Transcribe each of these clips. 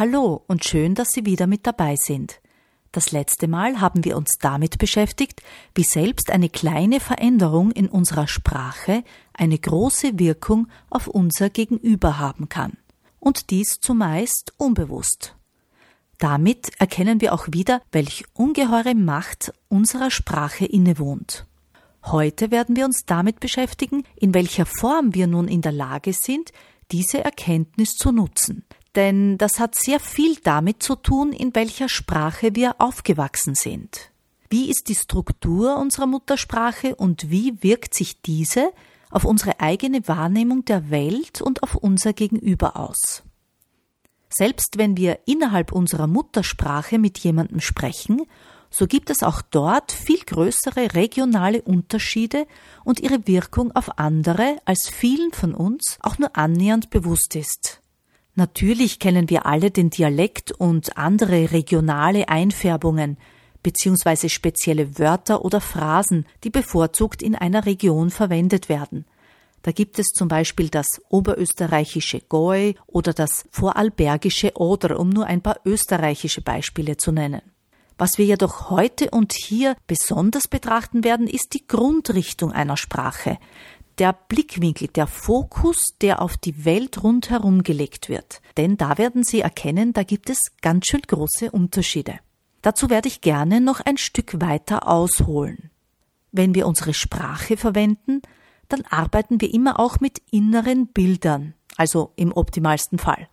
Hallo und schön, dass Sie wieder mit dabei sind. Das letzte Mal haben wir uns damit beschäftigt, wie selbst eine kleine Veränderung in unserer Sprache eine große Wirkung auf unser Gegenüber haben kann. Und dies zumeist unbewusst. Damit erkennen wir auch wieder, welch ungeheure Macht unserer Sprache innewohnt. Heute werden wir uns damit beschäftigen, in welcher Form wir nun in der Lage sind, diese Erkenntnis zu nutzen, denn das hat sehr viel damit zu tun, in welcher Sprache wir aufgewachsen sind. Wie ist die Struktur unserer Muttersprache und wie wirkt sich diese auf unsere eigene Wahrnehmung der Welt und auf unser Gegenüber aus? Selbst wenn wir innerhalb unserer Muttersprache mit jemandem sprechen, so gibt es auch dort viel größere regionale Unterschiede und ihre Wirkung auf andere, als vielen von uns auch nur annähernd bewusst ist. Natürlich kennen wir alle den Dialekt und andere regionale Einfärbungen beziehungsweise spezielle Wörter oder Phrasen, die bevorzugt in einer Region verwendet werden. Da gibt es zum Beispiel das oberösterreichische Goi oder das vorarlbergische Oder, um nur ein paar österreichische Beispiele zu nennen. Was wir jedoch heute und hier besonders betrachten werden, ist die Grundrichtung einer Sprache, der Blickwinkel, der Fokus, der auf die Welt rundherum gelegt wird. Denn da werden Sie erkennen, da gibt es ganz schön große Unterschiede. Dazu werde ich gerne noch ein Stück weiter ausholen. Wenn wir unsere Sprache verwenden, dann arbeiten wir immer auch mit inneren Bildern, also im optimalsten Fall.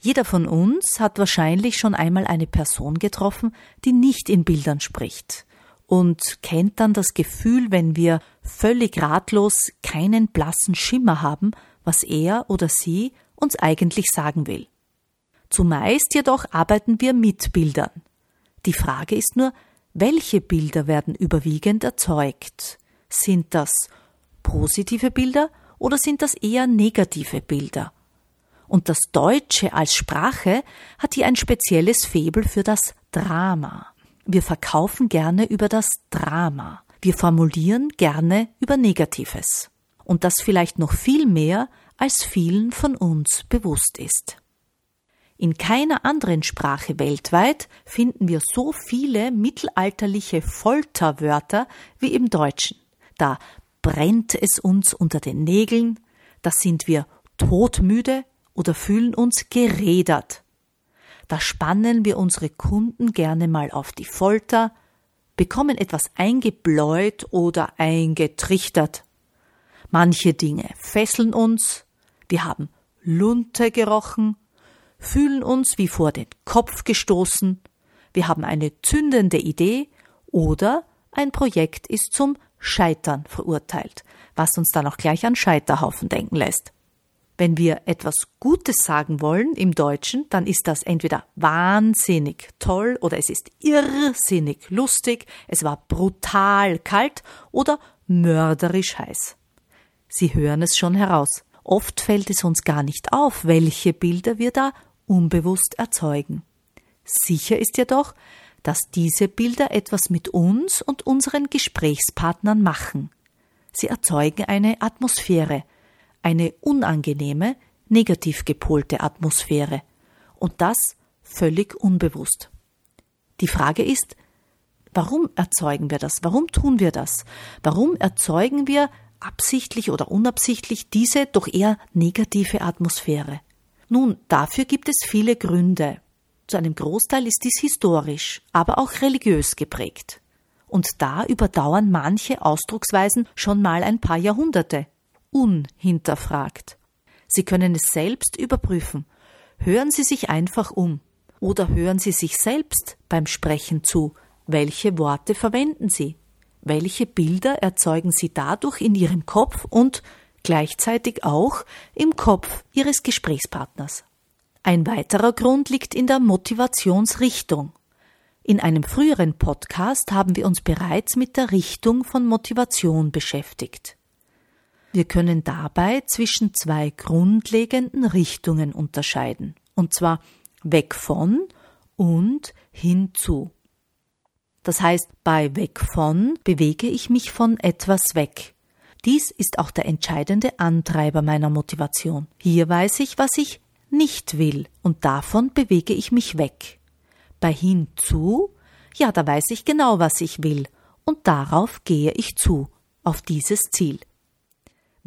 Jeder von uns hat wahrscheinlich schon einmal eine Person getroffen, die nicht in Bildern spricht und kennt dann das Gefühl, wenn wir völlig ratlos keinen blassen Schimmer haben, was er oder sie uns eigentlich sagen will. Zumeist jedoch arbeiten wir mit Bildern. Die Frage ist nur, welche Bilder werden überwiegend erzeugt? Sind das positive Bilder oder sind das eher negative Bilder? Und das Deutsche als Sprache hat hier ein spezielles Febel für das Drama. Wir verkaufen gerne über das Drama. Wir formulieren gerne über Negatives. Und das vielleicht noch viel mehr, als vielen von uns bewusst ist. In keiner anderen Sprache weltweit finden wir so viele mittelalterliche Folterwörter wie im Deutschen. Da brennt es uns unter den Nägeln, da sind wir todmüde oder fühlen uns gerädert. Da spannen wir unsere Kunden gerne mal auf die Folter, bekommen etwas eingebläut oder eingetrichtert. Manche Dinge fesseln uns, wir haben Lunte gerochen, fühlen uns wie vor den Kopf gestoßen, wir haben eine zündende Idee oder ein Projekt ist zum Scheitern verurteilt, was uns dann auch gleich an Scheiterhaufen denken lässt. Wenn wir etwas Gutes sagen wollen im Deutschen, dann ist das entweder wahnsinnig toll oder es ist irrsinnig lustig, es war brutal kalt oder mörderisch heiß. Sie hören es schon heraus. Oft fällt es uns gar nicht auf, welche Bilder wir da unbewusst erzeugen. Sicher ist jedoch, dass diese Bilder etwas mit uns und unseren Gesprächspartnern machen. Sie erzeugen eine Atmosphäre, eine unangenehme, negativ gepolte Atmosphäre. Und das völlig unbewusst. Die Frage ist, warum erzeugen wir das? Warum tun wir das? Warum erzeugen wir absichtlich oder unabsichtlich diese doch eher negative Atmosphäre? Nun, dafür gibt es viele Gründe. Zu einem Großteil ist dies historisch, aber auch religiös geprägt. Und da überdauern manche Ausdrucksweisen schon mal ein paar Jahrhunderte unhinterfragt. Sie können es selbst überprüfen. Hören Sie sich einfach um oder hören Sie sich selbst beim Sprechen zu. Welche Worte verwenden Sie? Welche Bilder erzeugen Sie dadurch in Ihrem Kopf und gleichzeitig auch im Kopf Ihres Gesprächspartners? Ein weiterer Grund liegt in der Motivationsrichtung. In einem früheren Podcast haben wir uns bereits mit der Richtung von Motivation beschäftigt. Wir können dabei zwischen zwei grundlegenden Richtungen unterscheiden, und zwar weg von und hinzu. Das heißt, bei weg von bewege ich mich von etwas weg. Dies ist auch der entscheidende Antreiber meiner Motivation. Hier weiß ich, was ich nicht will, und davon bewege ich mich weg. Bei hinzu, ja, da weiß ich genau, was ich will, und darauf gehe ich zu, auf dieses Ziel.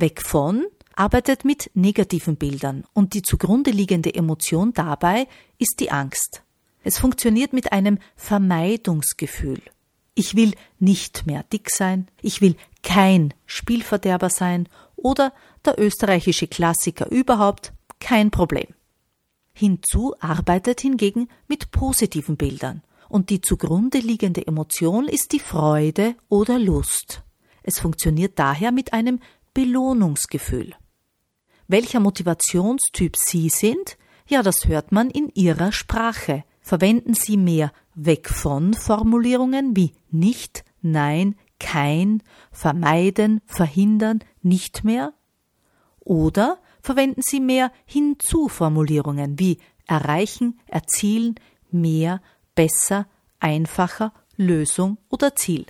Weg von arbeitet mit negativen Bildern, und die zugrunde liegende Emotion dabei ist die Angst. Es funktioniert mit einem Vermeidungsgefühl. Ich will nicht mehr dick sein, ich will kein Spielverderber sein oder der österreichische Klassiker überhaupt, kein Problem. Hinzu arbeitet hingegen mit positiven Bildern und die zugrunde liegende Emotion ist die Freude oder Lust. Es funktioniert daher mit einem Belohnungsgefühl. Welcher Motivationstyp Sie sind, ja, das hört man in Ihrer Sprache. Verwenden Sie mehr weg von Formulierungen wie nicht, nein, kein, vermeiden, verhindern, nicht mehr? Oder verwenden Sie mehr Hinzu-Formulierungen wie erreichen, erzielen, mehr, besser, einfacher, Lösung oder Ziel.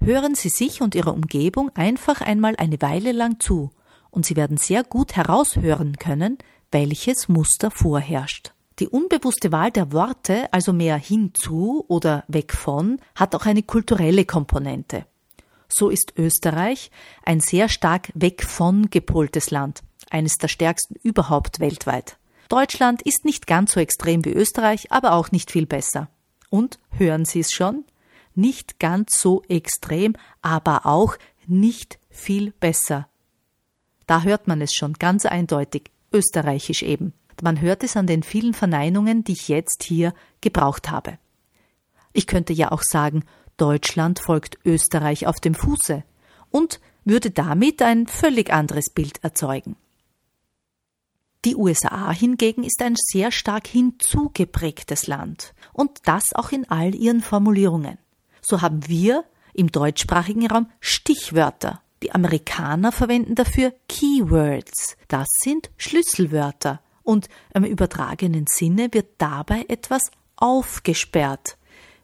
Hören Sie sich und Ihrer Umgebung einfach einmal eine Weile lang zu, und Sie werden sehr gut heraushören können, welches Muster vorherrscht. Die unbewusste Wahl der Worte, also mehr hinzu oder weg von, hat auch eine kulturelle Komponente. So ist Österreich ein sehr stark weg von gepoltes Land eines der stärksten überhaupt weltweit. Deutschland ist nicht ganz so extrem wie Österreich, aber auch nicht viel besser. Und hören Sie es schon? Nicht ganz so extrem, aber auch nicht viel besser. Da hört man es schon ganz eindeutig, österreichisch eben. Man hört es an den vielen Verneinungen, die ich jetzt hier gebraucht habe. Ich könnte ja auch sagen, Deutschland folgt Österreich auf dem Fuße und würde damit ein völlig anderes Bild erzeugen. Die USA hingegen ist ein sehr stark hinzugeprägtes Land und das auch in all ihren Formulierungen. So haben wir im deutschsprachigen Raum Stichwörter. Die Amerikaner verwenden dafür Keywords. Das sind Schlüsselwörter. Und im übertragenen Sinne wird dabei etwas aufgesperrt.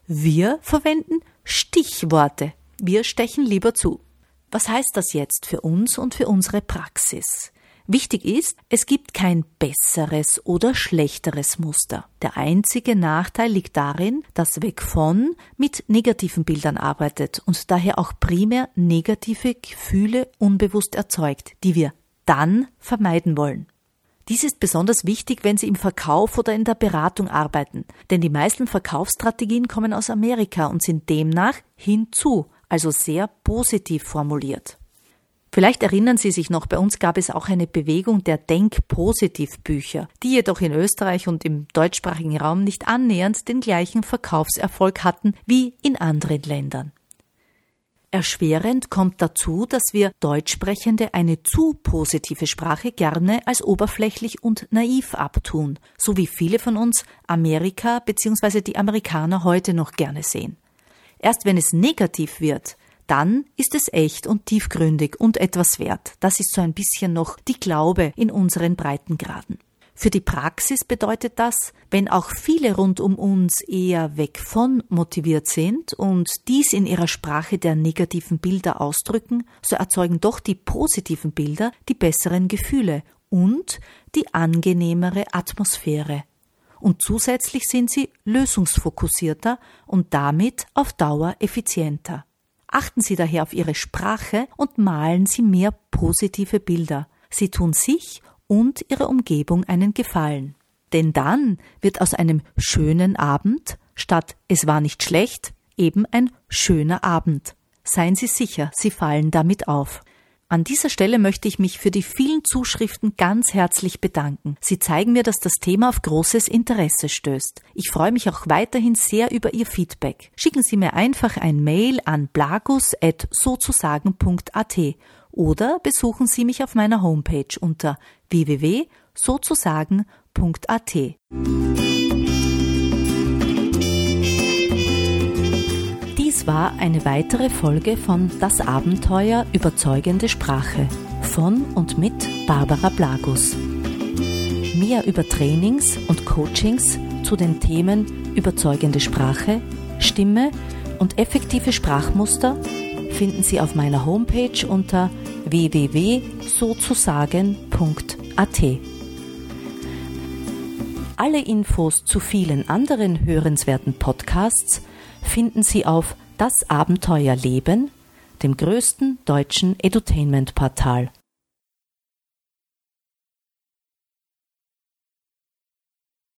Wir verwenden Stichworte. Wir stechen lieber zu. Was heißt das jetzt für uns und für unsere Praxis? Wichtig ist, es gibt kein besseres oder schlechteres Muster. Der einzige Nachteil liegt darin, dass Weg von mit negativen Bildern arbeitet und daher auch primär negative Gefühle unbewusst erzeugt, die wir dann vermeiden wollen. Dies ist besonders wichtig, wenn Sie im Verkauf oder in der Beratung arbeiten, denn die meisten Verkaufsstrategien kommen aus Amerika und sind demnach hinzu, also sehr positiv formuliert. Vielleicht erinnern Sie sich noch, bei uns gab es auch eine Bewegung der Denk-Positiv-Bücher, die jedoch in Österreich und im deutschsprachigen Raum nicht annähernd den gleichen Verkaufserfolg hatten wie in anderen Ländern. Erschwerend kommt dazu, dass wir Deutschsprechende eine zu positive Sprache gerne als oberflächlich und naiv abtun, so wie viele von uns Amerika bzw. die Amerikaner heute noch gerne sehen. Erst wenn es negativ wird, dann ist es echt und tiefgründig und etwas wert. Das ist so ein bisschen noch die Glaube in unseren Breitengraden. Für die Praxis bedeutet das, wenn auch viele rund um uns eher weg von motiviert sind und dies in ihrer Sprache der negativen Bilder ausdrücken, so erzeugen doch die positiven Bilder die besseren Gefühle und die angenehmere Atmosphäre. Und zusätzlich sind sie lösungsfokussierter und damit auf Dauer effizienter. Achten Sie daher auf Ihre Sprache und malen Sie mehr positive Bilder. Sie tun sich und Ihrer Umgebung einen Gefallen. Denn dann wird aus einem schönen Abend statt es war nicht schlecht eben ein schöner Abend. Seien Sie sicher, Sie fallen damit auf. An dieser Stelle möchte ich mich für die vielen Zuschriften ganz herzlich bedanken. Sie zeigen mir, dass das Thema auf großes Interesse stößt. Ich freue mich auch weiterhin sehr über Ihr Feedback. Schicken Sie mir einfach ein Mail an blagus.sozusagen.at oder besuchen Sie mich auf meiner Homepage unter www.sozusagen.at. War eine weitere Folge von Das Abenteuer überzeugende Sprache von und mit Barbara Blagus. Mehr über Trainings und Coachings zu den Themen überzeugende Sprache, Stimme und effektive Sprachmuster finden Sie auf meiner Homepage unter www.sozusagen.at. Alle Infos zu vielen anderen hörenswerten Podcasts finden Sie auf Das Abenteuer Leben, dem größten deutschen Edutainment-Portal